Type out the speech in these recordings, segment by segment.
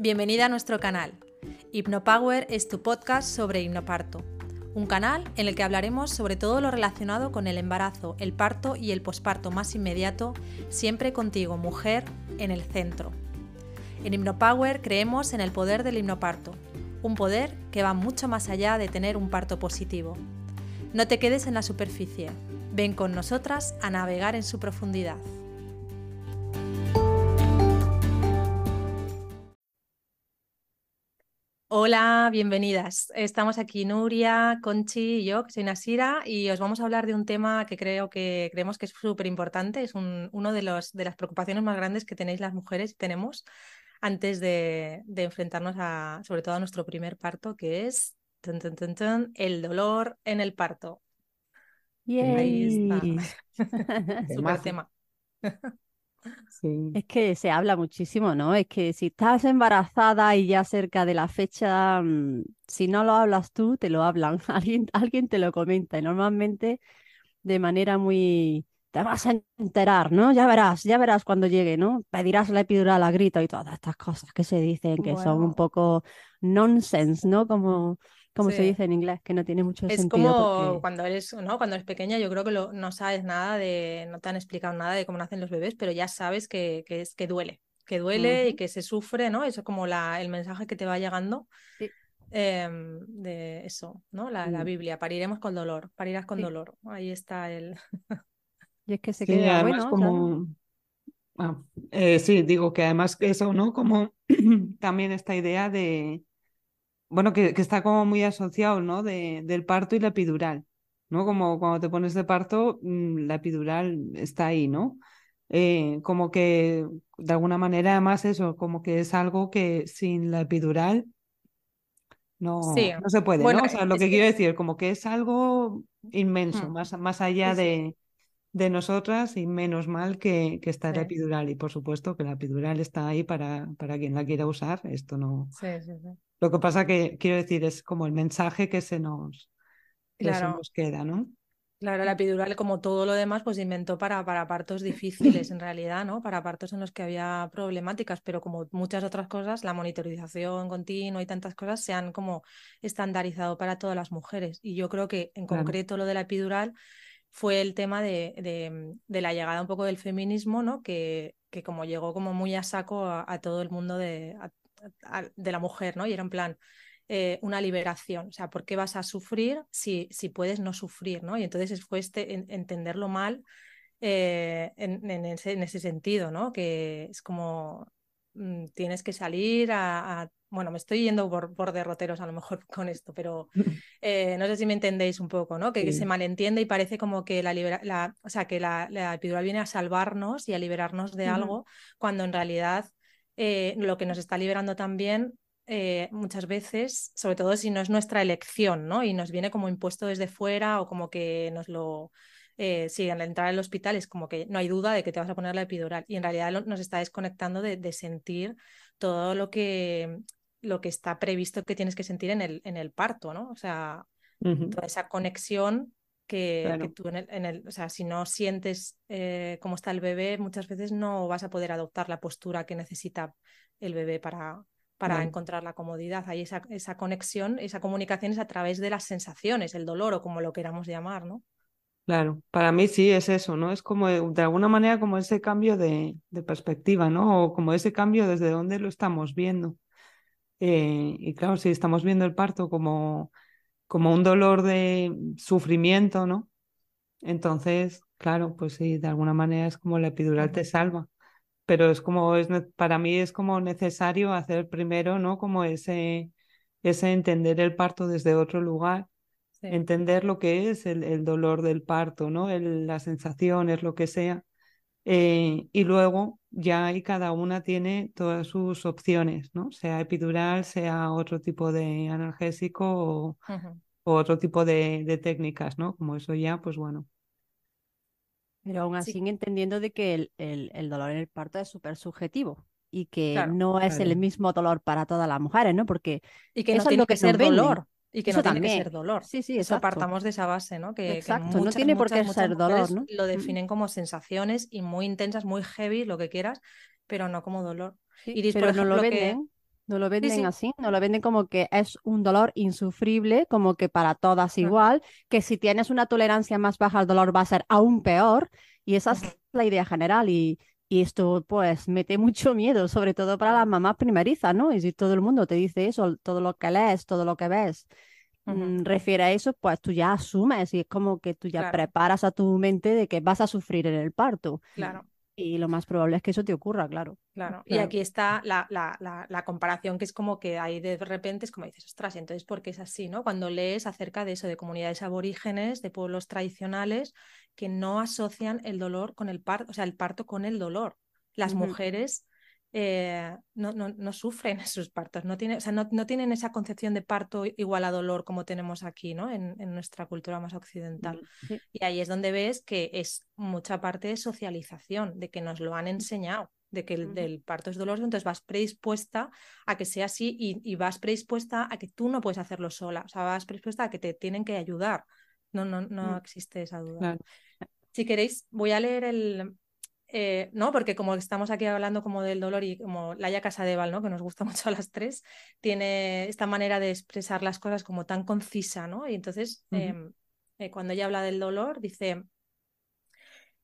Bienvenida a nuestro canal. HipnoPower es tu podcast sobre hipnoparto, un canal en el que hablaremos sobre todo lo relacionado con el embarazo, el parto y el posparto más inmediato, siempre contigo, mujer, en el centro. En HipnoPower creemos en el poder del hipnoparto, un poder que va mucho más allá de tener un parto positivo. No te quedes en la superficie, ven con nosotras a navegar en su profundidad. Hola, bienvenidas. Estamos aquí Nuria, Conchi y yo, que soy Nasira, y os vamos a hablar de un tema que creo que creemos que es súper importante, es un, uno de, los, de las preocupaciones más grandes que tenéis las mujeres y tenemos antes de, enfrentarnos a, sobre todo a nuestro primer parto, que es el dolor en el parto. Ahí está. Super tema. Es que se habla muchísimo, ¿no? Es que si estás embarazada y ya cerca de la fecha, mm, si no lo hablas tú, te lo hablan, alguien, alguien te lo comenta y normalmente de manera muy... Te vas a enterar, ¿no? Ya verás, ya verás cuando llegue, ¿no? Pedirás la epidural a grito y todas estas cosas que se dicen que son un poco nonsense, ¿no? Como como se dice en inglés, que no tiene mucho es sentido. Es como cuando eres, ¿no? Cuando eres pequeña, yo creo que no sabes nada de, no te han explicado nada de cómo nacen los bebés, pero ya sabes que, que es que duele, que duele y que se sufre, ¿no? Eso es como la, el mensaje que te va llegando. Em, de eso, ¿no? La, la. Biblia, pariremos con dolor, parirás con dolor. Ahí está el. y es que se queda bueno. Como... Ah, eh, sí, digo que además eso, ¿no? Como también esta idea de, bueno, que, está como muy asociado, ¿no? De, del parto y la epidural, ¿no? Como cuando te pones de parto, mm, la epidural está ahí, ¿no? Eh, como que de alguna manera además eso, como que es algo que sin la epidural no, no se puede, ¿no? O sea, lo que, quiero decir, como que es algo inmenso, mm. más, más allá de, de nosotras y menos mal que, que está la epidural. Y por supuesto que la epidural está ahí para, para quien la quiera usar. Esto no. Sí, sí, sí. Lo que pasa que quiero decir es como el mensaje que se nos, nos queda, ¿no? Claro, la epidural, como todo lo demás, pues inventó para, para partos difíciles en realidad, ¿no? Para partos en los que había problemáticas, pero como muchas otras cosas, la monitorización continua y tantas cosas se han como estandarizado para todas las mujeres. Y yo creo que en concreto lo de la epidural fue el tema de, de, la llegada un poco del feminismo, ¿no? Que, que como llegó como muy a saco a, todo el mundo de, de la mujer, ¿no? Y era en plan, eh, una liberación, o sea, ¿por qué vas a sufrir si, si puedes no sufrir, ¿no? Y entonces fue este, entenderlo mal eh, en, en, ese, sentido, ¿no? Que es como mm, tienes que salir a, Bueno, me estoy yendo por, por, derroteros a lo mejor con esto, pero eh, no sé si me entendéis un poco, ¿no? Que, se malentiende y parece como que la, la o sea, que la, la, epidural viene a salvarnos y a liberarnos de algo, cuando en realidad eh, lo que nos está liberando también eh, muchas veces, sobre todo si no es nuestra elección, ¿no? Y nos viene como impuesto desde fuera o como que nos lo... Eh, sí, al entrar al hospital es como que no hay duda de que te vas a poner la epidural y en realidad nos está desconectando de, sentir todo lo que, lo que está previsto que tienes que sentir en el, en el parto, ¿no? O sea, toda esa conexión que, tú en el, o sea, si no sientes eh, cómo está el bebé, muchas veces no vas a poder adoptar la postura que necesita el bebé para, para encontrar la comodidad. Hay esa, esa conexión, esa comunicación es a través de las sensaciones, el dolor o como lo queramos llamar, ¿no? Claro, para mí sí es eso, ¿no? Es como de alguna manera como ese cambio de, perspectiva, ¿no? O como ese cambio desde donde lo estamos viendo. Eh, y claro, si estamos viendo el parto como como un dolor de sufrimiento, ¿no? Entonces, claro, pues sí, de alguna manera es como la epidural te salva, pero es como, es, para mí es como necesario hacer primero, ¿no? Como ese, ese entender el parto desde otro lugar, entender lo que es el, el, dolor del parto, ¿no? El, las sensaciones, lo que sea, eh, y luego ya ahí cada una tiene todas sus opciones, ¿no? Sea epidural, sea otro tipo de analgésico o, otro tipo de, técnicas, ¿no? Como eso ya, pues bueno. Pero aún así entendiendo de que el, el, dolor en el parto es súper subjetivo y que no es el mismo dolor para todas las mujeres, ¿no? Porque y que no tiene que ser dolor. Y que no tiene que ser dolor. Sí, sí, eso apartamos de esa base, ¿no? Que, exacto, no tiene por qué ser dolor, ¿no? Lo definen como sensaciones y muy intensas, muy heavy, lo que quieras, pero no como dolor. pero no lo venden. No lo venden sí. así, no lo venden como que es un dolor insufrible, como que para todas igual, que si tienes una tolerancia más baja al dolor va a ser aún peor, y esa es la idea general, y, y esto pues mete mucho miedo, sobre todo para las mamás primerizas, ¿no? Y si todo el mundo te dice eso, todo lo que lees, todo lo que ves, mm, refiere a eso, pues tú ya asumes y es como que tú ya Claro. preparas a tu mente de que vas a sufrir en el parto, Claro. Y lo más probable es que eso te ocurra, claro. Claro, y Claro. aquí está la, la, la, la comparación que es como que ahí de repente es como dices, ostras, y entonces ¿por qué es así? ¿no? Cuando lees acerca de eso, de comunidades aborígenes, de pueblos tradicionales que no asocian el dolor con el parto, o sea, el parto con el dolor. Las mujeres eh, no, no, no sufren sus partos, no, tiene, o sea, no, no tienen esa concepción de parto igual a dolor como tenemos aquí, ¿no? En, en nuestra cultura más occidental. Sí. Y ahí es donde ves que es mucha parte de socialización, de que nos lo han enseñado, de que el del parto es doloroso, entonces vas predispuesta a que sea así y, y vas predispuesta a que tú no puedes hacerlo sola, o sea, vas predispuesta a que te tienen que ayudar. No, no, no Mm. existe esa duda. Claro. Si queréis, voy a leer el... eh, no, porque como estamos aquí hablando como del dolor y como Laia Casadeval, ¿no? que nos gusta mucho a las tres, tiene esta manera de expresar las cosas como tan concisa, ¿no? Y entonces, em, eh, cuando ella habla del dolor, dice,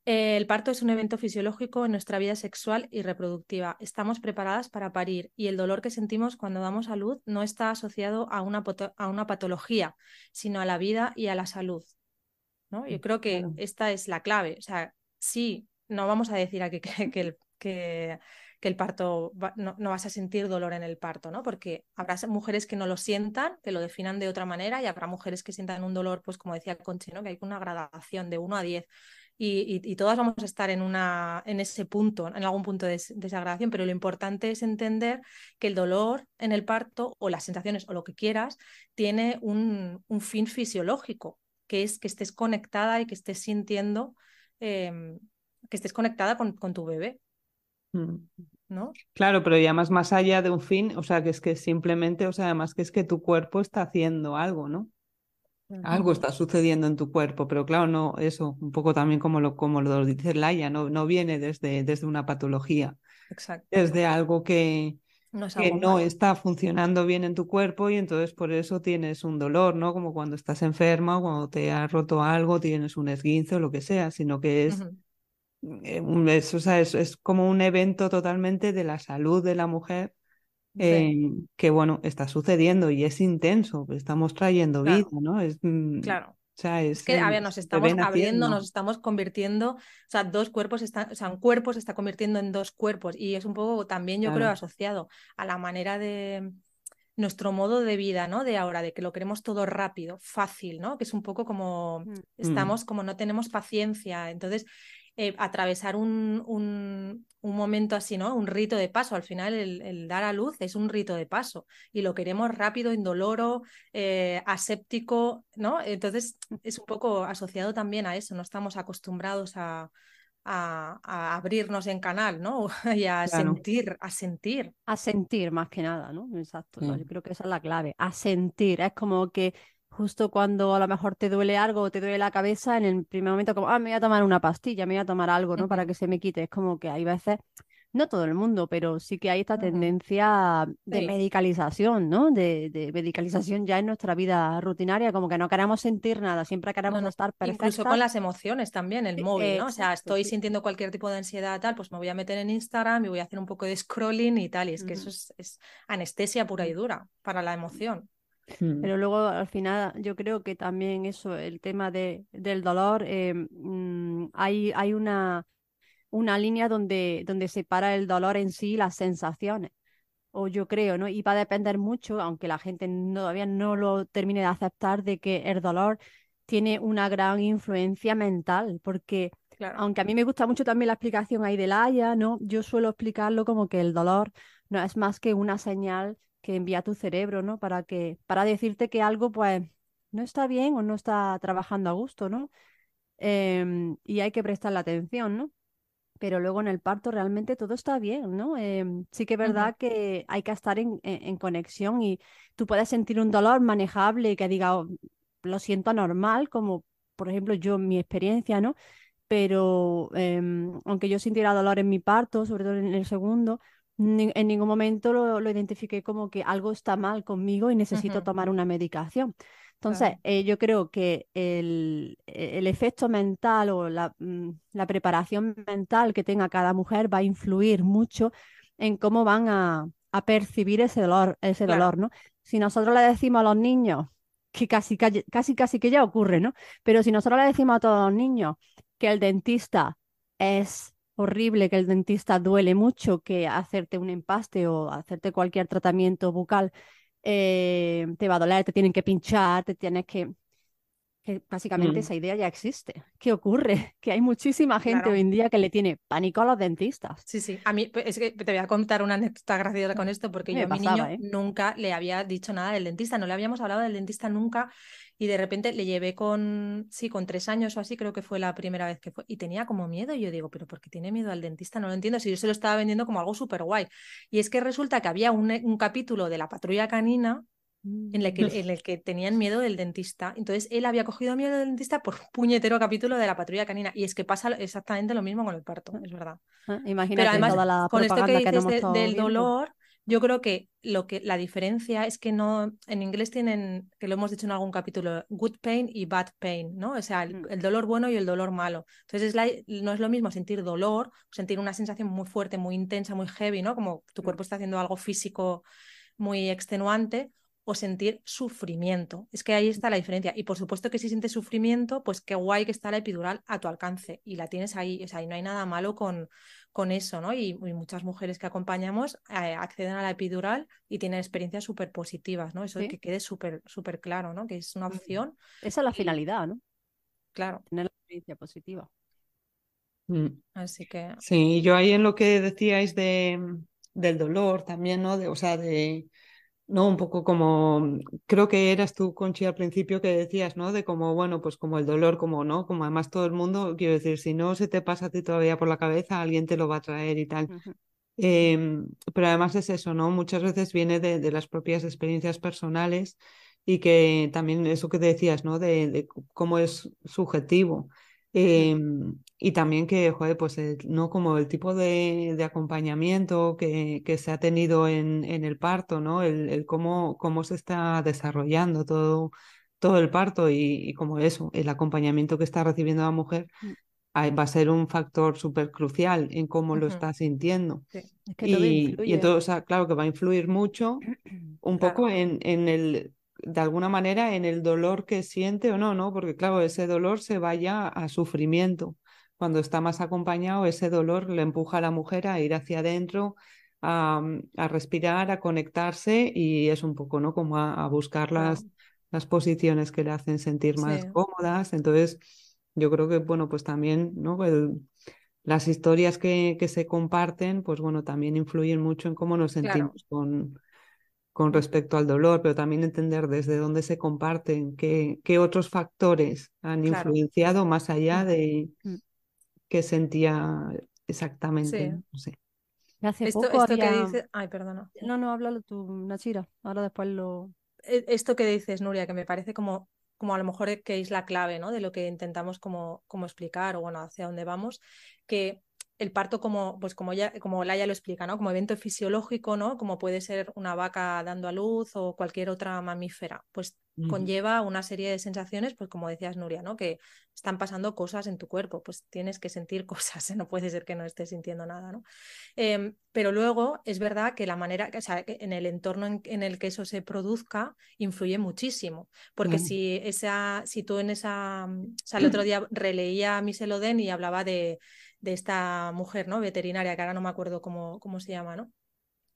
"Eh, el parto es un evento fisiológico en nuestra vida sexual y reproductiva. Estamos preparadas para parir y el dolor que sentimos cuando damos a luz no está asociado a una, a una patología, sino a la vida y a la salud. ¿no? Yo creo que Claro. esta es la clave. O sea, sí, no vamos a decir aquí que, que el, que, el parto va- no, no vas a sentir dolor en el parto, ¿no? Porque habrá mujeres que no lo sientan, que lo definan de otra manera, y habrá mujeres que sientan un dolor, pues como decía Conchi, ¿no? Que hay una gradación de 1 a 10. Y, y- todas vamos a estar en, una, en ese punto, en algún punto de, de esa gradación, pero lo importante es entender que el dolor en el parto o las sensaciones o lo que quieras tiene un, un fin fisiológico, que es que estés conectada y que estés sintiendo, em, que estés conectada con, con tu bebé, Mm. ¿no? Claro, pero ya más, más allá de un fin, o sea, que es que simplemente, o sea, además que es que tu cuerpo está haciendo algo, ¿no? Algo está sucediendo en tu cuerpo, pero claro, no, eso, un poco también como lo, como lo dice Laia, no, no viene desde, desde una patología, Exacto. desde algo que, No es que algo no está funcionando bien en tu cuerpo y entonces por eso tienes un dolor, ¿no? Como cuando estás enferma o cuando te has roto algo, tienes un esguince o lo que sea, sino que es, es, o sea, es, es como un evento totalmente de la salud de la mujer Sí, eh, que, bueno, está sucediendo y es intenso, estamos trayendo vida, ¿no? Es, mm, claro. o sea, es, que, a ver, el nos estamos abriendo, nos estamos convirtiendo, o sea, dos cuerpos están, o sea, un cuerpo se está convirtiendo en dos cuerpos y es un poco también, yo creo, asociado a la manera de nuestro modo de vida, ¿no? De ahora, de que lo queremos todo rápido, fácil, ¿no? Que es un poco como. Mm, estamos, como no tenemos paciencia. Entonces, eh, atravesar un, un, un momento así, ¿no? Un rito de paso. Al final, el, el dar a luz es un rito de paso y lo queremos rápido, indoloro, eh, aséptico, ¿no? Entonces, es un poco asociado también a eso. No estamos acostumbrados a, a, a abrirnos en canal, ¿no? Y a claro. sentir, a sentir. A sentir más que nada, ¿no? Exacto, ¿no? Yo Mm, creo que esa es la clave, a sentir. Es como que justo cuando a lo mejor te duele algo o te duele la cabeza, en el primer momento como, ah, me voy a tomar una pastilla, me voy a tomar algo, ¿no? Para que se me quite. Es como que hay veces, no todo el mundo, pero sí que hay esta tendencia de Sí, medicalización, ¿no? De, de medicalización ya en nuestra vida rutinaria, como que no queremos sentir nada, siempre queremos no. estar Incluso con perfectas. las emociones también, el Eh, móvil, ¿no? O sea, estoy sí. sintiendo cualquier tipo de ansiedad, tal, pues me voy a meter en Instagram y voy a hacer un poco de scrolling y tal. Y es que eso es, es anestesia pura y dura para la emoción. Mm, Pero luego al final yo creo que también eso, el tema de, del dolor, eh, hay, hay una, una línea donde, donde separa el dolor en sí las sensaciones, o yo creo, ¿no? Y va a depender mucho, aunque la gente no- todavía no lo termine de aceptar, de que el dolor tiene una gran influencia mental, porque Claro. aunque a mí me gusta mucho también la explicación ahí de la Haya, ¿no? Yo suelo explicarlo como que el dolor no es más que una señal que envía tu cerebro, ¿no? Para que, para decirte que algo, pues, no está bien o no está trabajando a gusto, ¿no? Em, y hay que prestarle atención, ¿no? Pero luego en el parto realmente todo está bien, ¿no? Em, sí que es verdad que hay que estar en, conexión y tú puedes sentir un dolor manejable que diga, "Oh, lo siento normal, como por ejemplo yo en mi experiencia, ¿no? Pero em, aunque yo sintiera dolor en mi parto, sobre todo en el segundo, en ningún momento lo, lo, identifiqué como que algo está mal conmigo y necesito tomar una medicación. Entonces, Claro. eh, yo creo que el, el efecto mental o la, mm, la preparación mental que tenga cada mujer va a influir mucho en cómo van a, a percibir ese dolor, ese Claro. dolor, ¿no? Si nosotros le decimos a los niños, que casi, casi, casi, casi que ya ocurre, ¿no? Pero si nosotros le decimos a todos los niños que el dentista es horrible, que el dentista duele mucho, que hacerte un empaste o hacerte cualquier tratamiento bucal eh, te va a doler, te tienen que pinchar, te tienes que... que básicamente Mm. esa idea ya existe. ¿Qué ocurre? Que hay muchísima gente Claro. hoy en día que le tiene pánico a los dentistas. Sí, sí. A mí es que te voy a contar una anécdota graciosa con esto, porque Me yo a mi niño ¿eh? nunca le había dicho nada del dentista, no le habíamos hablado del dentista nunca, y de repente le llevé con, sí, con tres años o así, creo que fue la primera vez que fue, y tenía como miedo, y yo digo, pero ¿por qué tiene miedo al dentista? No lo entiendo, si yo se lo estaba vendiendo como algo súper guay. Y es que resulta que había un, un capítulo de la patrulla canina en el, que, en el que tenían miedo del dentista. Entonces él había cogido miedo del dentista por puñetero capítulo de la patrulla canina. Y es que pasa exactamente lo mismo con el parto, es verdad. Pero Imagínate además, toda la con esto que dices de- del dolor, yo creo que lo que la diferencia es que no, en inglés tienen, que lo hemos dicho en algún capítulo, good pain y bad pain, ¿no? O sea, el, Mm. el dolor bueno y el dolor malo. Entonces es la- no es lo mismo sentir dolor, sentir una sensación muy fuerte, muy intensa, muy heavy, ¿no? Como tu Mm. cuerpo está haciendo algo físico muy extenuante o sentir sufrimiento. Es que ahí está la diferencia. Y por supuesto que si sientes sufrimiento, pues qué guay que está la epidural a tu alcance y la tienes ahí. O sea, y no hay nada malo con, con eso, ¿no? Y, y muchas mujeres que acompañamos eh, acceden a la epidural y tienen experiencias súper positivas, ¿no? Eso Sí. que quede súper súper claro, ¿no? Que es una opción, Esa es la finalidad, ¿no? claro. Tener la experiencia positiva. Mm. Así que, Sí, y yo ahí en lo que decíais de, del dolor también, ¿no? De, o sea, de, no, un poco como, creo que eras tú, Conchi, al principio que decías, ¿no? De como, bueno, pues como el dolor, como, ¿no? Como además todo el mundo, quiero decir, si no se te pasa a ti todavía por la cabeza, alguien te lo va a traer y tal. Em, pero además es eso, ¿no? Muchas veces viene de, de las propias experiencias personales y que también eso que decías, ¿no? De, de cómo es subjetivo. Em, y también que, joder, pues el- no como el tipo de, de acompañamiento que, que se ha tenido en, en el parto, ¿no? El, el cómo, cómo se está desarrollando todo, todo el parto y, y como eso, el acompañamiento que está recibiendo la mujer Mm. va a ser un factor súper crucial en cómo lo está sintiendo. sí, Es que todo Y, influye. entonces, o sea, claro que va a influir mucho un Claro. poco en, en el, de alguna manera, en el dolor que siente o no, ¿no? Porque claro, ese dolor se vaya a sufrimiento. Cuando está más acompañado, ese dolor le empuja a la mujer a ir hacia adentro, a, a respirar, a conectarse y es un poco, ¿no? Como a, a buscar las, las posiciones que le hacen sentir más Sí. cómodas. Entonces, yo creo que, bueno, pues también, ¿no? El- las historias que, que se comparten, pues bueno, también influyen mucho en cómo nos Claro. sentimos con, con respecto al dolor, pero también entender desde dónde se comparten, qué, qué otros factores han Claro. influenciado más allá de Mm. qué sentía exactamente, Sí. ¿no? Sé. Hace Esto, poco esto que dices, ay, perdona. No, no, háblalo tú, Nachira. Ahora después lo... e- esto que dices, Nuria, que me parece como, como a lo mejor que es la clave, ¿no? De lo que intentamos como, como explicar o bueno, hacia dónde vamos, que el parto como, pues como ya, como Laia lo explica, ¿no? Como evento fisiológico, ¿no? Como puede ser una vaca dando a luz o cualquier otra mamífera, pues conlleva una serie de sensaciones, pues como decías Nuria, ¿no? Que están pasando cosas en tu cuerpo, pues tienes que sentir cosas, no puede ser que no estés sintiendo nada, ¿no? Em, pero luego es verdad que la manera, o sea, en el entorno en, en el que eso se produzca influye muchísimo. Porque si esa, si tú en esa, o sea, el otro día releía a Michel Oden y hablaba de, de esta mujer, ¿no? Veterinaria, que ahora no me acuerdo cómo, cómo se llama, ¿no?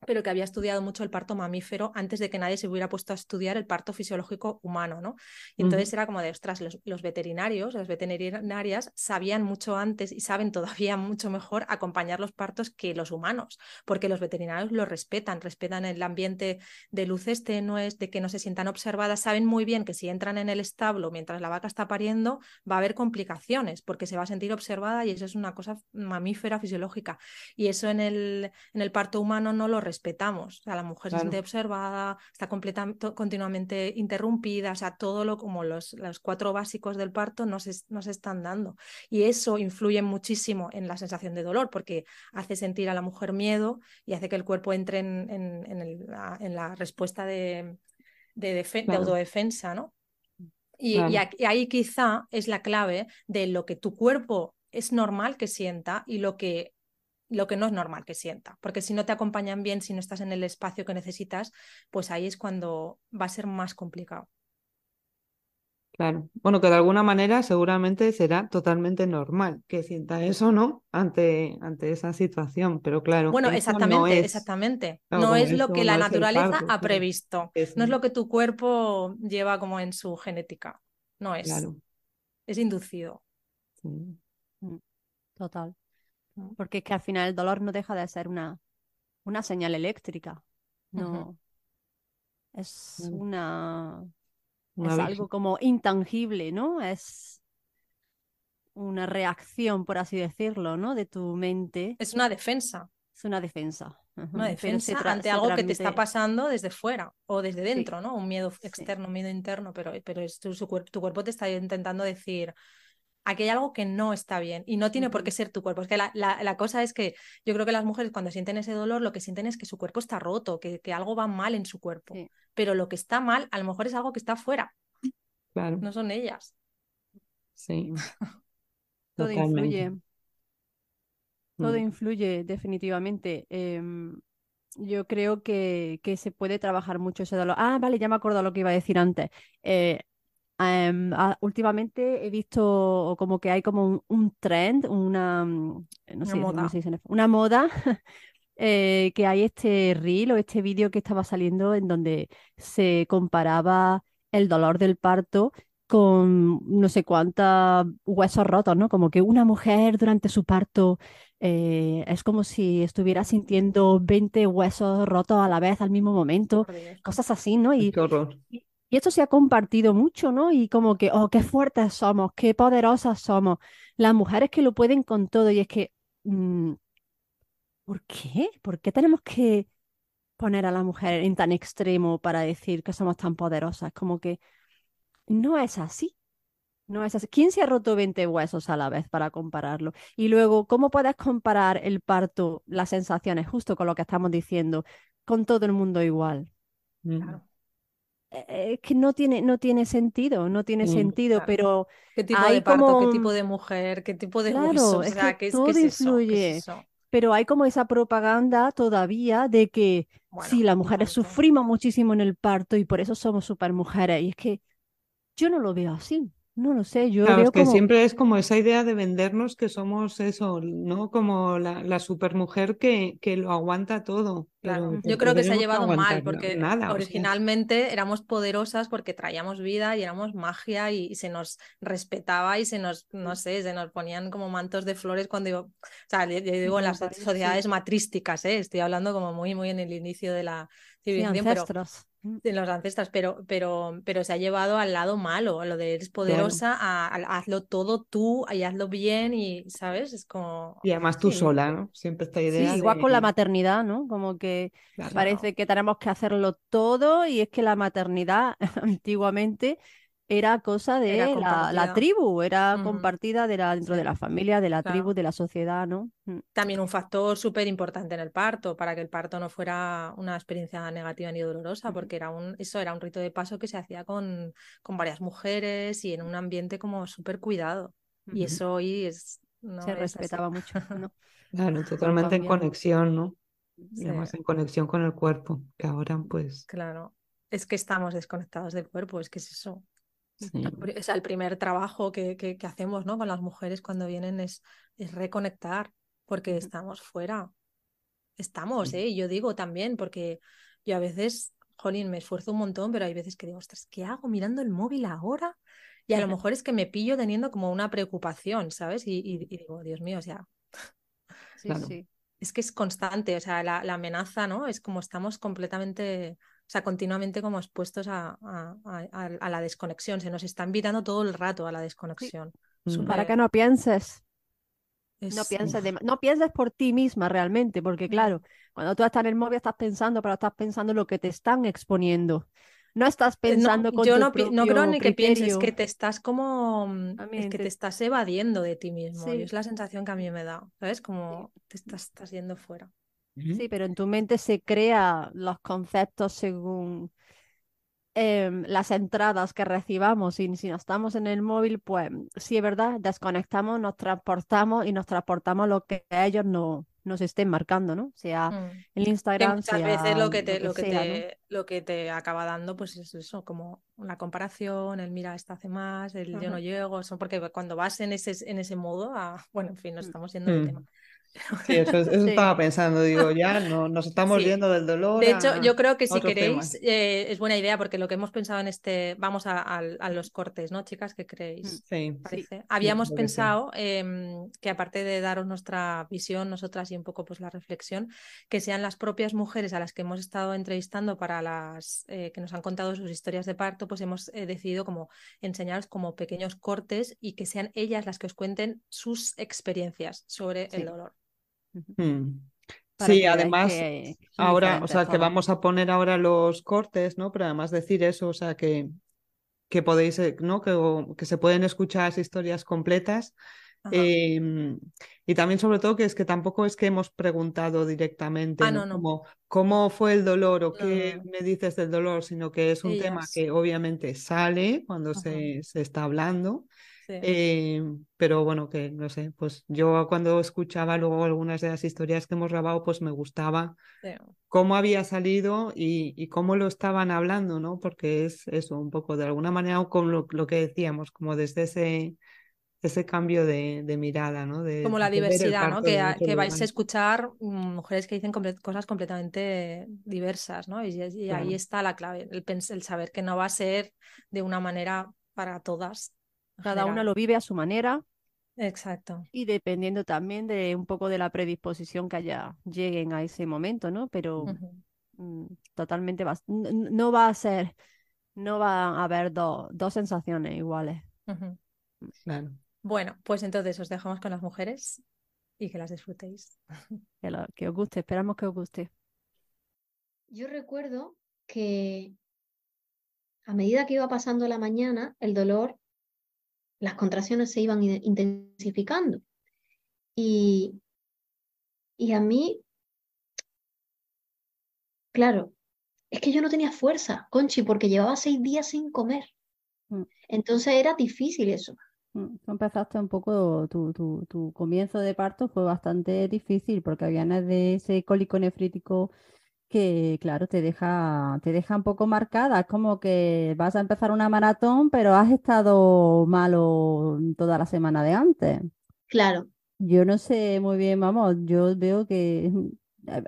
Pero que había estudiado mucho el parto mamífero antes de que nadie se hubiera puesto a estudiar el parto fisiológico humano, ¿no? Y entonces era como de, ostras, los, los veterinarios, las veterinarias sabían mucho antes y saben todavía mucho mejor acompañar los partos que los humanos, porque los veterinarios lo respetan, respetan el ambiente de luces tenues, de que no se sientan observadas, saben muy bien que si entran en el establo mientras la vaca está pariendo va a haber complicaciones, porque se va a sentir observada y eso es una cosa mamífera fisiológica. Y eso en el, en el parto humano no lo respetamos. O sea, la mujer se siente observada, está continuamente interrumpida, o sea, todo lo como los, los cuatro básicos del parto no se, no se están dando. Y eso influye muchísimo en la sensación de dolor, porque hace sentir a la mujer miedo y hace que el cuerpo entre en, en, la, respuesta de, de, autodefensa, ¿no? Y, y, ahí quizá es la clave de lo que tu cuerpo es normal que sienta y lo que lo que no es normal que sienta, porque si no te acompañan bien, si no estás en el espacio que necesitas, pues ahí es cuando va a ser más complicado. Claro, bueno, que de alguna manera seguramente será totalmente normal que sienta eso, ¿no? Ante, ante esa situación, pero claro. Bueno, exactamente, exactamente. no es lo que la naturaleza ha previsto, no es lo que tu cuerpo lleva como en su genética, no es. Es inducido. Mm, total. Porque es que al final el dolor no deja de ser una, una señal eléctrica. No. Es una. es algo como intangible, ¿no? Es una reacción, por así decirlo, ¿no? De tu mente. Es una defensa. Es una defensa. Una defensa ante algo que te está pasando desde fuera o desde dentro, ¿no? Un miedo externo, un miedo interno, pero, pero es tu, tu cuerpo te está intentando decir, aquí hay algo que no está bien y no tiene por qué ser tu cuerpo. Es que la, cosa es que yo creo que las mujeres cuando sienten ese dolor lo que sienten es que su cuerpo está roto, que, algo va mal en su cuerpo. Pero lo que está mal a lo mejor es algo que está fuera. Claro. No son ellas. Sí. Todo influye. Todo mm. influye definitivamente. Em, yo creo que, que, se puede trabajar mucho ese dolor. Ah, vale, ya me acuerdo lo que iba a decir antes. Eh, Em, últimamente he visto como que hay como un, trend, una, no sé, moda, una moda eh, que hay este reel o este vídeo que estaba saliendo en donde se comparaba el dolor del parto con no sé cuántos huesos rotos, ¿no? Como que una mujer durante su parto eh, es como si estuviera sintiendo 20 huesos rotos a la vez al mismo momento, cosas así, ¿no? Y, y esto se ha compartido mucho, ¿no? Y como que, oh, qué fuertes somos, qué poderosas somos. Las mujeres que lo pueden con todo. Y es que, mm, ¿por qué? ¿Por qué tenemos que poner a la mujer en tan extremo para decir que somos tan poderosas? Como que no es así. No es así. ¿Quién se ha roto 20 huesos a la vez para compararlo? Y luego, ¿cómo puedes comparar el parto, las sensaciones, justo con lo que estamos diciendo, con todo el mundo igual? Claro. Eh, es que no tiene, no tiene sentido, no tiene sentido, pero ¿Qué tipo de parto, qué tipo de mujer, qué tipo de claro, es que todo influye. Pero hay como esa propaganda todavía de que sí, las mujeres sufrimos muchísimo en el parto y por eso somos super mujeres. Y es que yo no lo veo así. No lo sé, yo claro, es que siempre es como esa idea de vendernos que somos eso, ¿no? Como la, la supermujer que, que lo aguanta todo. Claro, yo creo que se ha llevado mal porque originalmente éramos poderosas porque traíamos vida y éramos magia y, se nos respetaba y se nos, no sé, se nos ponían como mantos de flores cuando yo, o sea, yo, digo en las sociedades matrísticas, ¿eh? estoy hablando como muy, muy en el inicio de la civilización, pero de los ancestros, pero, pero, pero se ha llevado al lado malo, a lo de eres poderosa, a, hazlo todo tú y hazlo bien y, ¿sabes? Es como... Y además tú sola, ¿no? Siempre esta idea. Sí, igual con la maternidad, ¿no? Como que parece que tenemos que hacerlo todo y es que la maternidad antiguamente era cosa de la, tribu, era compartida de la, dentro de la familia, de la tribu, de la sociedad, ¿no? Mm. También un factor súper importante en el parto, para que el parto no fuera una experiencia negativa ni dolorosa, porque era un, eso era un rito de paso que se hacía con, con varias mujeres y en un ambiente como súper cuidado. Y eso hoy es... se respetaba mucho, ¿no? Claro, totalmente en conexión, ¿no? Además en conexión con el cuerpo, que ahora pues... Claro, es que estamos desconectados del cuerpo, es que es eso. O sea, el primer trabajo que, que, hacemos ¿no? con las mujeres cuando vienen es, es reconectar, porque estamos fuera. Estamos, ¿eh? Yo digo también, porque yo a veces, jolín, me esfuerzo un montón, pero hay veces que digo, ostras, ¿qué hago mirando el móvil ahora? Y a lo mejor es que me pillo teniendo como una preocupación, ¿sabes? Y, digo, Dios mío, o sea. Sí, sí. Es que es constante, o sea, la, la amenaza, ¿no? Es como estamos completamente o sea, continuamente como expuestos a, la desconexión. Se nos está invitando todo el rato a la desconexión. Para que no pienses. No Es, pienses, de- no pienses por ti misma realmente, porque mm, claro, cuando tú estás en el móvil estás pensando, pero estás pensando lo que te están exponiendo. No estás eh, no, pensando con yo tu no, no creo ni que pienses, que te estás como, mm, es que te estás evadiendo de ti mismo. Y es la sensación que a mí me da, ¿sabes? sí, Como te estás, estás yendo fuera. Sí, pero en tu mente se crea los conceptos según em, las entradas que recibamos y si no estamos en el móvil, pues sí es verdad, desconectamos, nos transportamos y nos transportamos lo que ellos no, nos estén marcando, ¿no? Sea Mm. el Que Instagram, muchas veces sea lo que lo te, que lo que sea, ¿no? te, lo que te acaba dando, pues es eso, como una comparación, el mira, esta hace más, el yo no llego, eso, porque cuando vas en ese, en ese modo, ah, bueno, en fin, nos mm, estamos yendo del tema. Sí, eso, eso Sí, estaba pensando, digo, ya no, nos estamos Sí, yendo del dolor de hecho, a, yo creo que si queréis, eh, es buena idea, porque lo que hemos pensado en este, vamos a, a- a los cortes, ¿no, chicas? ¿Qué creéis? Sí, Parece. Habíamos que pensado em, que aparte de daros nuestra visión, nosotras y un poco pues la reflexión, que sean las propias mujeres a las que hemos estado entrevistando para las eh, que nos han contado sus historias de parto, pues hemos eh, decidido como enseñaros como pequeños cortes y que sean ellas las que os cuenten sus experiencias sobre el dolor. Mm. Sí, además, que ahora, o sea, que vamos a poner ahora los cortes, ¿no? Pero además decir eso, o sea, que, que podéis, eh, ¿no? Que, que se pueden escuchar las historias completas. Eh, y también sobre todo que es que tampoco es que hemos preguntado directamente, Ah, ¿no? no, no, Como cómo fue el dolor o qué me dices del dolor, sino que es un tema que obviamente sale cuando se, se está hablando. Sí. Eh, pero bueno, que no sé, pues yo cuando escuchaba luego algunas de las historias que hemos grabado, pues me gustaba Sí. cómo había salido y, y cómo lo estaban hablando, ¿no? Porque es eso, un poco de alguna manera, con lo, lo que decíamos, como desde ese, ese cambio de, de mirada, ¿no? De, como la de diversidad, ¿no? Que, vais a escuchar mm, mujeres que dicen comple- cosas completamente diversas, ¿no? Y, y ahí Claro. está la clave, el, el saber que no va a ser de una manera para todas Cada una lo vive a su manera Exacto. y dependiendo también de un poco de la predisposición que haya, lleguen a ese momento, ¿no? Pero mm, totalmente va, no va a ser, no va a haber do- dos sensaciones iguales. Claro. Bueno, pues entonces os dejamos con las mujeres y que las disfrutéis. Que, lo- que os guste, esperamos que os guste. Yo recuerdo que a medida que iba pasando la mañana, el dolor, las contracciones se iban intensificando. Y, y a mí, claro, es que yo no tenía fuerza, Conchi, porque llevaba seis días sin comer. Mm. Entonces era difícil eso. Mm, Tú empezaste un poco, tu, tu, tu comienzo de parto fue bastante difícil porque vienes de ese cólico nefrítico que, claro, te deja, te deja un poco marcada. Es como que vas a empezar una maratón, pero has estado malo toda la semana de antes. Claro, Yo no sé muy bien, vamos, yo veo que es un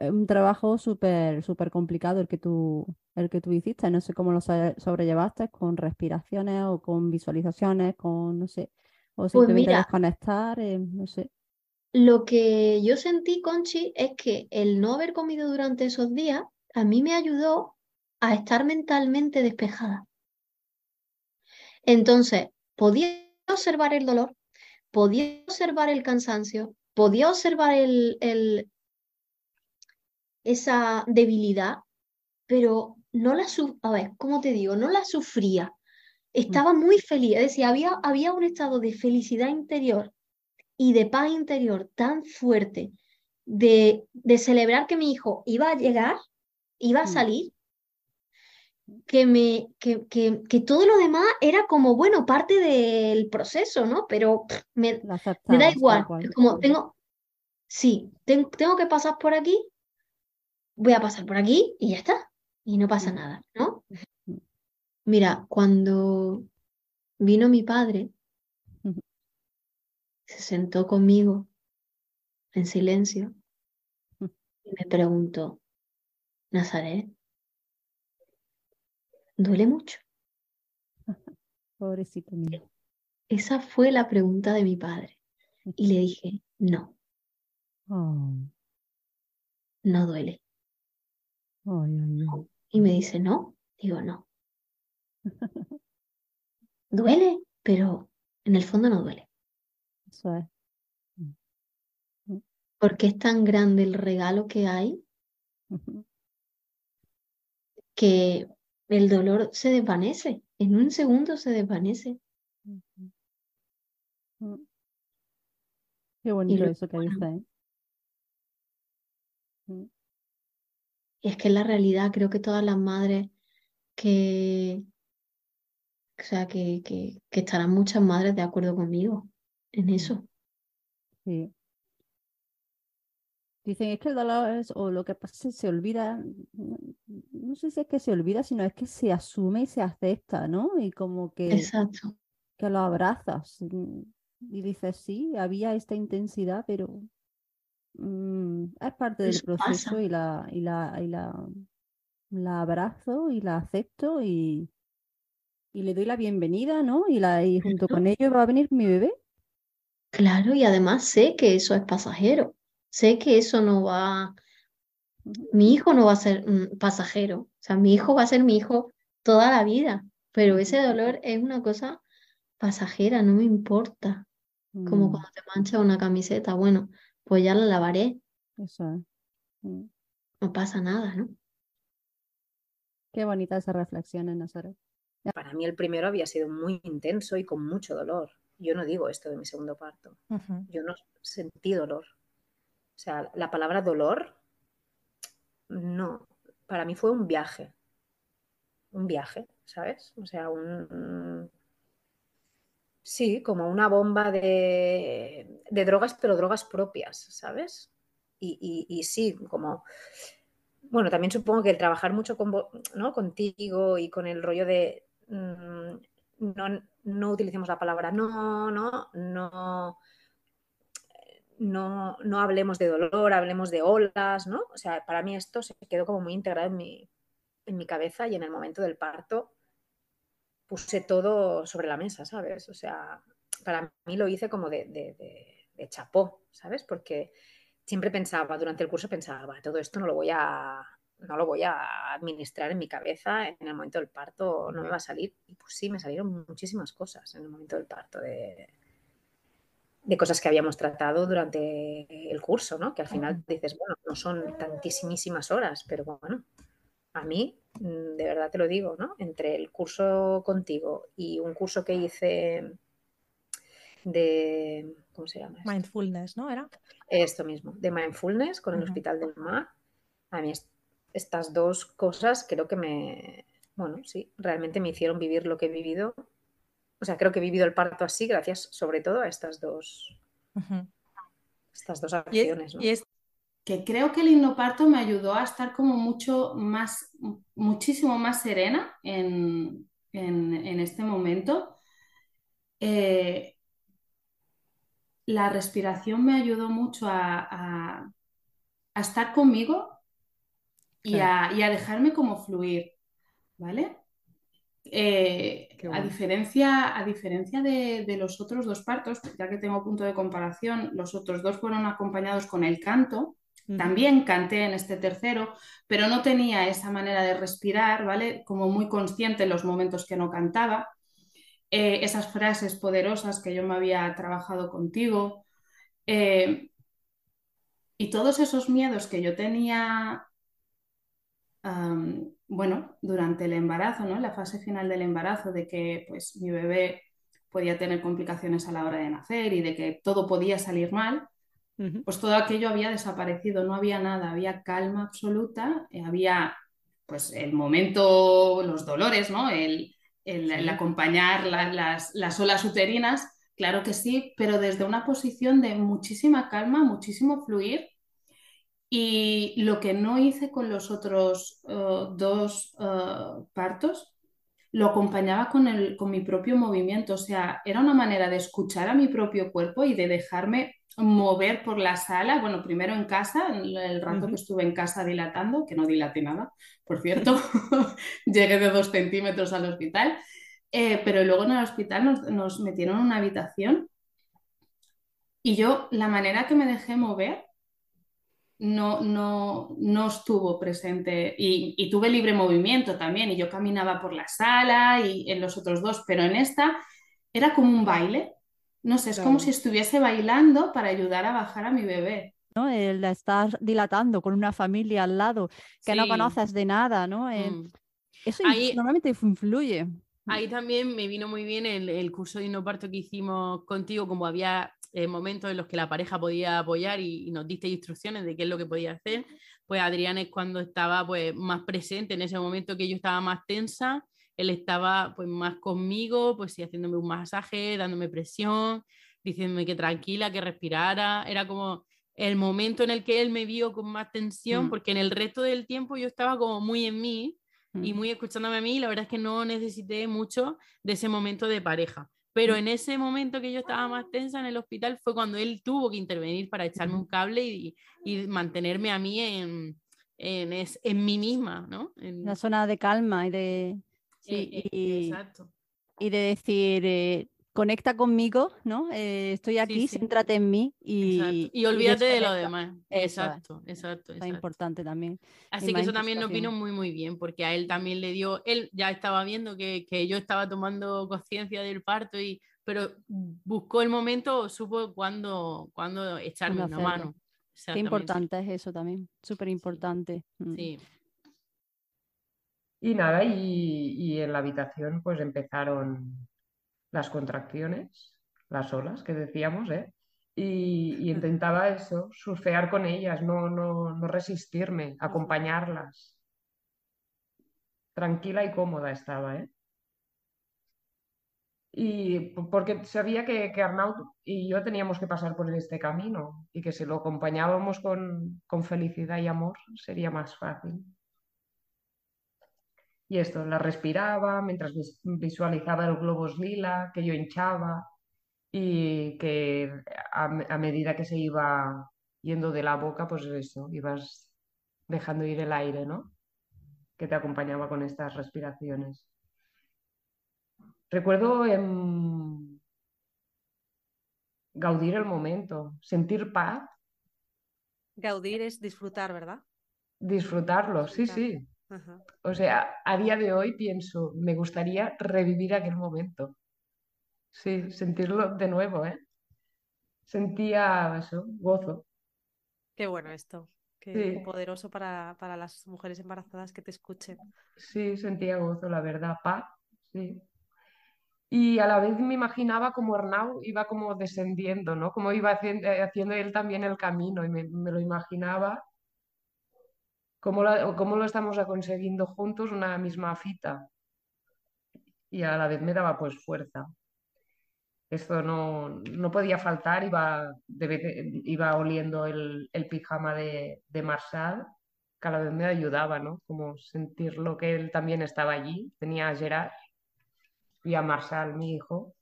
un trabajo súper, súper complicado el que tú, el que tú hiciste. No sé cómo lo so- sobrellevaste, con respiraciones o con visualizaciones, con, no sé, o pues simplemente mira, desconectar, eh, no sé. Lo que yo sentí, Conchi, es que el no haber comido durante esos días a mí me ayudó a estar mentalmente despejada. Entonces, podía observar el dolor, podía observar el cansancio, podía observar el, el- esa debilidad, pero no la, a ver, ¿cómo te digo? No la sufría. Estaba muy feliz, es decir, había, había un estado de felicidad interior y de paz interior tan fuerte de, de celebrar que mi hijo iba a llegar, iba a Mm. salir, que, me, que, que, que todo lo demás era como, bueno, parte del proceso, ¿no? Pero pff, me, me da igual, es como, tengo, sí, ten- tengo que pasar por aquí, voy a pasar por aquí y ya está, y no pasa Mm. nada, ¿no? Mira, cuando vino mi padre. Se sentó conmigo en silencio y me preguntó, Nazaret, ¿duele mucho? Pobrecito mío. Esa fue la pregunta de mi padre. Y le dije, no, Oh, no duele. Y me dice, no, digo, no. Duele, pero en el fondo no duele. Eso es. porque es tan grande el regalo que hay que el dolor se desvanece. En un segundo se desvanece. Mm. Qué bonito lo- eso que dices, ¿eh? Mm. Y es que en la realidad creo que todas las madres que, o sea, que, que, que estarán muchas madres de acuerdo conmigo en eso. Sí. Dicen, es que el dolor es, o lo que pasa es que se olvida, no, no sé si es que se olvida, sino es que se asume y se acepta, ¿no? Y como que, Exacto. que lo abrazas mm, y dices, sí, había esta intensidad, pero mm, es parte del Eso proceso pasa. y la, y la, y la, la abrazo y la acepto y, y le doy la bienvenida, ¿no? Y, la, y junto con ello va a venir mi bebé. Claro, y además sé que eso es pasajero. Sé que eso no va, mi hijo no va a ser mm, pasajero. O sea, mi hijo va a ser mi hijo toda la vida, pero ese dolor es una cosa pasajera, no me importa. Como Mm, cuando te mancha una camiseta, bueno, pues ya la lavaré, eso es. Mm. no pasa nada, ¿no? Qué bonita esa reflexión, Nazaret. Para mí el primero había sido muy intenso y con mucho dolor. Yo no digo esto de mi segundo parto. Yo no sentí dolor. O sea, la palabra dolor, no. Para mí fue un viaje. Un viaje, ¿sabes? O sea, un... Sí, como una bomba de, de drogas, pero drogas propias, ¿sabes? Y, y- y sí, como... Bueno, también supongo que el trabajar mucho con, ¿no? contigo y con el rollo de mm, no, no utilicemos la palabra no, no, no, no, no hablemos de dolor, hablemos de olas, ¿no? O sea, para mí esto se quedó como muy integrado en mi, en mi cabeza y en el momento del parto puse todo sobre la mesa, ¿sabes? O sea, para mí lo hice como de, de, de- de chapó, ¿sabes? Porque siempre pensaba, durante el curso pensaba, todo esto no lo voy a, no lo voy a administrar en mi cabeza en el momento del parto, no me va a salir. Y pues sí, me salieron muchísimas cosas en el momento del parto de, de cosas que habíamos tratado durante el curso, ¿no? Que al final dices, bueno, no son tantísimas horas, pero bueno, a mí, mm, de verdad te lo digo, ¿no? Entre el curso contigo y un curso que hice de, ¿cómo se llama? esto? Mindfulness, ¿no? ¿Era? Esto mismo, de mindfulness con el. Hospital del Mar. A mí es- estas dos cosas creo que me, bueno, sí, realmente me hicieron vivir lo que he vivido. O sea, creo que he vivido el parto así gracias sobre todo a estas dos, estas dos acciones, ¿no? y es, que creo que el hipnoparto me ayudó a estar como mucho más, muchísimo más serena en, en- en este momento. Eh, la respiración me ayudó mucho a, a- a estar conmigo y, a, y a dejarme como fluir, ¿vale? Eh, a diferencia, a diferencia de, de los otros dos partos, ya que tengo punto de comparación, los otros dos fueron acompañados con el canto. También canté en este tercero, pero no tenía esa manera de respirar, ¿vale? Como muy consciente en los momentos que no cantaba. Eh, esas frases poderosas que yo me había trabajado contigo. Eh, y todos esos miedos que yo tenía, bueno, durante el embarazo, ¿no? La fase final del embarazo, de que pues mi bebé podía tener complicaciones a la hora de nacer y de que todo podía salir mal, pues todo aquello había desaparecido, no había nada, había calma absoluta, eh, había pues el momento, los dolores, ¿no? El, el- acompañar la- las, las olas uterinas, claro que sí, pero desde una posición de muchísima calma, muchísimo fluir. Y lo que no hice con los otros eh, dos eh, partos, lo acompañaba con, el, con mi propio movimiento, o sea, era una manera de escuchar a mi propio cuerpo y de dejarme mover por la sala, bueno, primero en casa, el, rato que estuve en casa dilatando, que no dilaté nada, por cierto, llegué de dos centímetros al hospital, eh, pero luego en el hospital nos, nos metieron en una habitación y yo, la manera que me dejé mover, no, no, no estuvo presente y, y tuve libre movimiento también y yo caminaba por la sala y en los otros dos, pero en esta era como un baile. No sé, es como si estuviese bailando para ayudar a bajar a mi bebé. ¿no? El estar dilatando con una familia al lado que no Sí. conoces de nada, ¿no? Eh, Mm. Eso Ahí- normalmente influye. Ahí también me vino muy bien el, el curso de Innoparto que hicimos contigo, como había eh, momentos en los que la pareja podía apoyar y, y nos diste instrucciones de qué es lo que podía hacer. Pues Adrián es cuando estaba pues, más presente en ese momento que yo estaba más tensa, él estaba pues más conmigo, pues sí, haciéndome un masaje, dándome presión, diciéndome que tranquila, que respirara. Era como el momento en el que él me vio con más tensión, Mm. porque en el resto del tiempo yo estaba como muy en mí y Mm. muy escuchándome a mí, y la verdad es que no necesité mucho de ese momento de pareja. Pero en ese momento que yo estaba más tensa en el hospital fue cuando él tuvo que intervenir para echarme un cable y, y mantenerme a mí en, en, es- en mí misma, ¿no? En- La zona de calma y de, sí, eh, eh, y, exacto. y de decir, eh, conecta conmigo, ¿no? Eh, estoy aquí, sí. céntrate en mí y, exacto. Y olvídate de lo demás. Exacto, exacto, Es importante también. Así que eso también nos vino muy, muy bien, porque a él también le dio, él ya estaba viendo que, que yo estaba tomando conciencia del parto, y, pero buscó el momento, supo cuándo, cuándo echarme una mano. Qué importante es eso también, súper importante. Mm. Sí, Y nada, y, y en la habitación pues empezaron las contracciones, las olas que decíamos, ¿eh? Y, y intentaba eso, surfear con ellas, no, no, no resistirme, acompañarlas. Tranquila y cómoda estaba, ¿eh? Y porque sabía que, que Arnaud y yo teníamos que pasar por este camino y que si lo acompañábamos con, con felicidad y amor sería más fácil. Y esto, la respiraba mientras vis- visualizaba el globos lila que yo hinchaba y que a, me- a medida que se iba yendo de la boca, pues eso, ibas dejando ir el aire, ¿no? Que te acompañaba con estas respiraciones. Recuerdo em, gaudir el momento, sentir paz, Gaudir es disfrutar, ¿verdad? disfrutarlo, sí, sí. Ajá. O sea, a día de hoy pienso, me gustaría revivir aquel momento. Sí, sentirlo de nuevo, ¿eh? Sentía eso, gozo. Qué bueno esto. Qué, Sí. poderoso para, para las mujeres embarazadas que te escuchen. Sí, sentía gozo, la verdad, paz, sí. Y a la vez me imaginaba como Arnau iba como descendiendo, ¿no? Como iba haciendo, haciendo él también el camino y me, me lo imaginaba cómo, lo estamos consiguiendo juntos una misma fita y a la vez me daba pues fuerza. Esto no, no podía faltar, iba, iba oliendo el, el pijama de, de Marçal, que a la vez me ayudaba, ¿no? Como sentirlo que él también estaba allí, tenía a Gerard y a Marçal, mi hijo,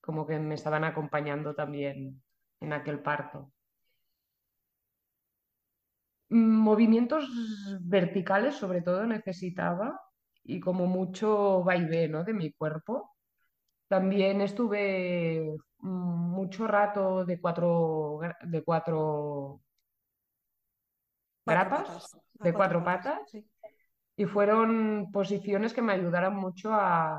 como que me estaban acompañando también en aquel parto. Movimientos verticales sobre todo necesitaba y como mucho vaivén, ¿no? de mi cuerpo. También estuve mm, mucho rato de cuatro, de cuatro Cuatro grapas, patas. De cuatro patas, sí. y fueron posiciones que me ayudaron mucho a,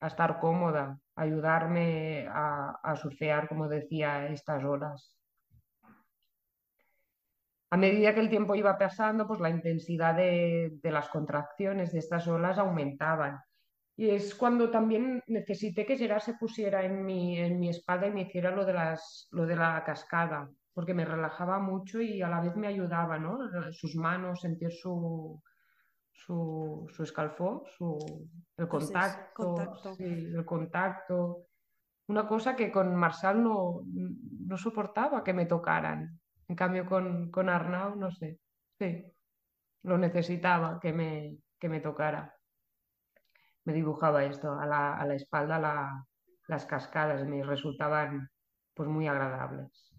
a estar cómoda, ayudarme a, a surfear, como decía, estas olas. A medida que el tiempo iba pasando, pues la intensidad de, de las contracciones de estas olas aumentaban. Y es cuando también necesité que Gerard se pusiera en mi, en mi espalda y me hiciera lo de las, lo de la cascada, porque me relajaba mucho y a la vez me ayudaba, ¿no? Sus manos, sentir su, su, su su, el Pues es, contacto, contacto. sí, el contacto. Una cosa que con Marçal no, no soportaba que me tocaran. En cambio, con, con Arnau, no sé, sí, lo necesitaba que me, que me tocara. Me dibujaba esto a la, a la espalda, la- las cascadas, me resultaban pues muy agradables.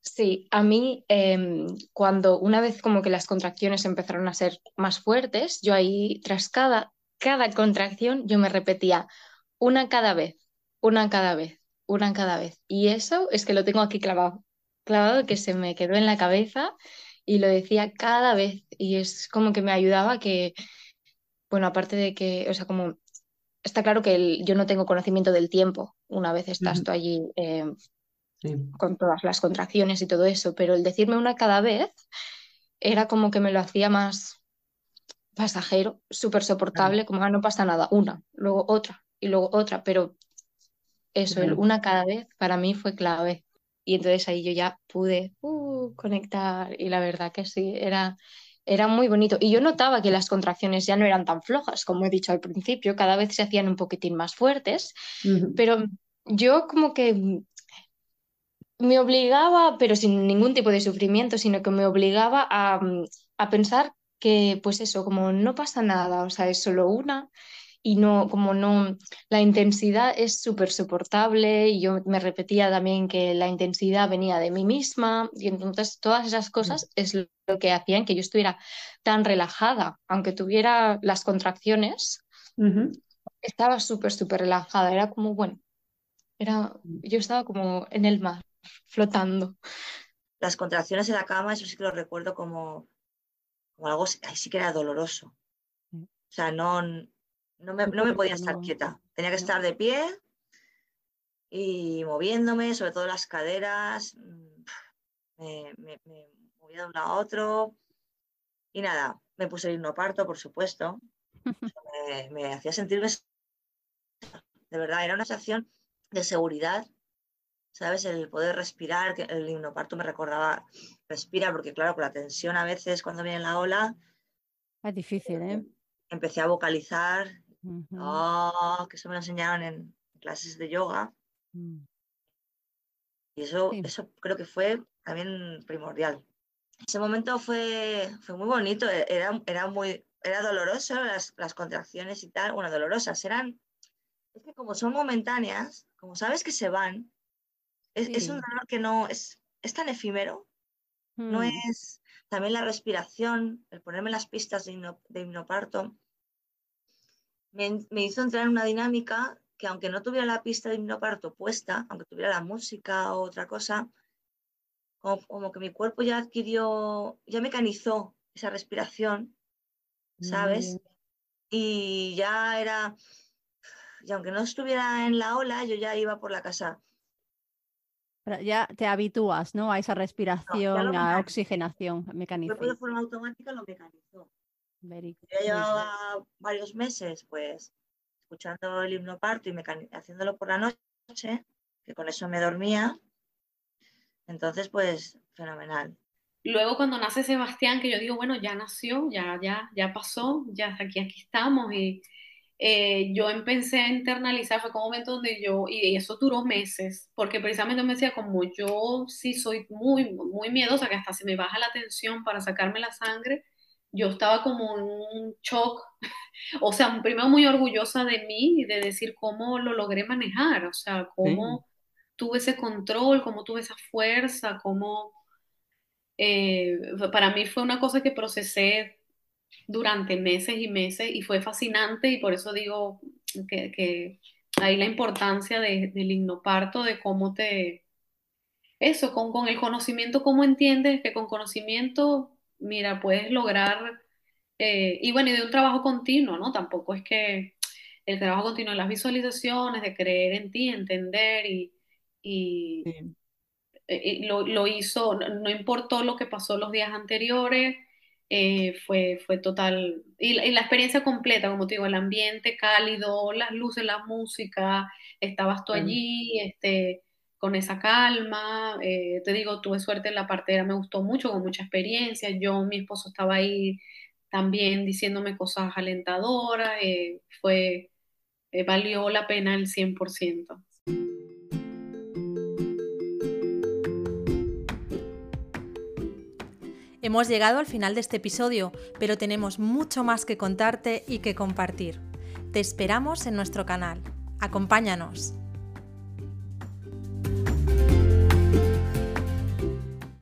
Sí, a mí em, cuando una vez como que las contracciones empezaron a ser más fuertes, yo ahí tras cada, cada contracción yo me repetía una cada vez, una cada vez, una cada vez. Y eso es que lo tengo aquí clavado, clavado que se me quedó en la cabeza y lo decía cada vez y es como que me ayudaba que, bueno, aparte de que, o sea, como está claro que el- yo no tengo conocimiento del tiempo una vez estás tú allí. em, con todas las contracciones y todo eso, pero el decirme una cada vez era como que me lo hacía más pasajero, súper soportable, como ah, no pasa nada, una, luego otra y luego otra, pero eso, el una cada vez para mí fue clave. Y entonces ahí yo ya pude uh, conectar y la verdad que sí, era, era muy bonito. Y yo notaba que las contracciones ya no eran tan flojas, como he dicho al principio, cada vez se hacían un poquitín más fuertes, pero yo como que me obligaba, pero sin ningún tipo de sufrimiento, sino que me obligaba a, a pensar que, pues eso, como no pasa nada, o sea, es solo una y no, como no, la intensidad es súper soportable y yo me repetía también que la intensidad venía de mí misma y entonces todas esas cosas es lo que hacían que yo estuviera tan relajada, aunque tuviera las contracciones, estaba súper, súper relajada, era como, bueno, era, yo estaba como en el mar, flotando. Las contracciones en la cama, eso sí que lo recuerdo como, como algo, ahí sí que era doloroso. O sea, no, no me, no me podía estar quieta. Tenía que estar de pie y moviéndome, sobre todo las caderas. Mm, me, me, movía de un lado a otro. Y nada, me puse el hipnoparto, por supuesto. Me, me hacía sentirme. De verdad, era una sensación de seguridad ¿sabes? El poder respirar, que el hipnoparto me recordaba, respira, porque claro, con la tensión a veces cuando viene la ola... Es difícil, ¿eh? Empecé a vocalizar Oh, que eso me lo enseñaron en clases de yoga. Mm. Y eso, eso creo que fue también primordial. Ese momento fue, fue muy bonito, e, era, era, muy, era doloroso, las, las contracciones y tal, bueno, dolorosas, eran, es que como son momentáneas, como sabes que se van, es, es un dolor que no, es, es tan efímero, no mm. es, también la respiración, el ponerme las pistas de, de hipnoparto, me, hizo entrar en una dinámica que aunque no tuviera la pista de hipnoparto puesta, aunque tuviera la música o otra cosa, como, que mi cuerpo ya adquirió, ya mecanizó esa respiración, ¿sabes? Y ya era, y aunque no estuviera en la ola, yo ya iba por la casa. ya te habitúas, ¿no? A esa respiración, a oxigenación, mecanizó. de forma automática lo mecanizó. Yo llevaba varios meses pues escuchando el himno parto y haciéndolo por la noche, que con eso me dormía. Entonces, pues, fenomenal. Luego cuando nace Sebastián, que yo digo, bueno, ya nació, ya, ya, ya pasó, ya aquí, aquí estamos. Y eh, yo empecé a internalizar, fue como un momento donde yo, y eso duró meses, porque precisamente me decía, como yo sí soy muy, muy miedosa, que hasta se me baja la tensión para sacarme la sangre, yo estaba como en un shock, o sea, primero muy orgullosa de mí y de decir cómo lo logré manejar, o sea, cómo tuve ese control, cómo tuve esa fuerza, cómo... Eh, para mí fue una cosa que procesé durante meses y meses y fue fascinante y por eso digo que, que ahí la importancia de, del hipnoparto, de cómo te... Eso, con, con el conocimiento, cómo entiendes que con conocimiento mira, puedes lograr, eh, y bueno, y de un trabajo continuo, ¿no? Tampoco es que el trabajo continuo de las visualizaciones, de creer en ti, entender y, y, eh, lo, hizo, no, importó lo que pasó los días anteriores, eh, fue, fue total, y la, experiencia completa, como te digo, el ambiente cálido, las luces, la música, estabas tú allí, este, con esa calma. Eh, te digo, tuve suerte en la partera, me gustó mucho, con mucha experiencia. Yo, mi esposo estaba ahí también diciéndome cosas alentadoras. Eh, fue, eh, valió la pena el 100%. Hemos llegado al final de este episodio, pero tenemos mucho más que contarte y que compartir. Te esperamos en nuestro canal. Acompáñanos.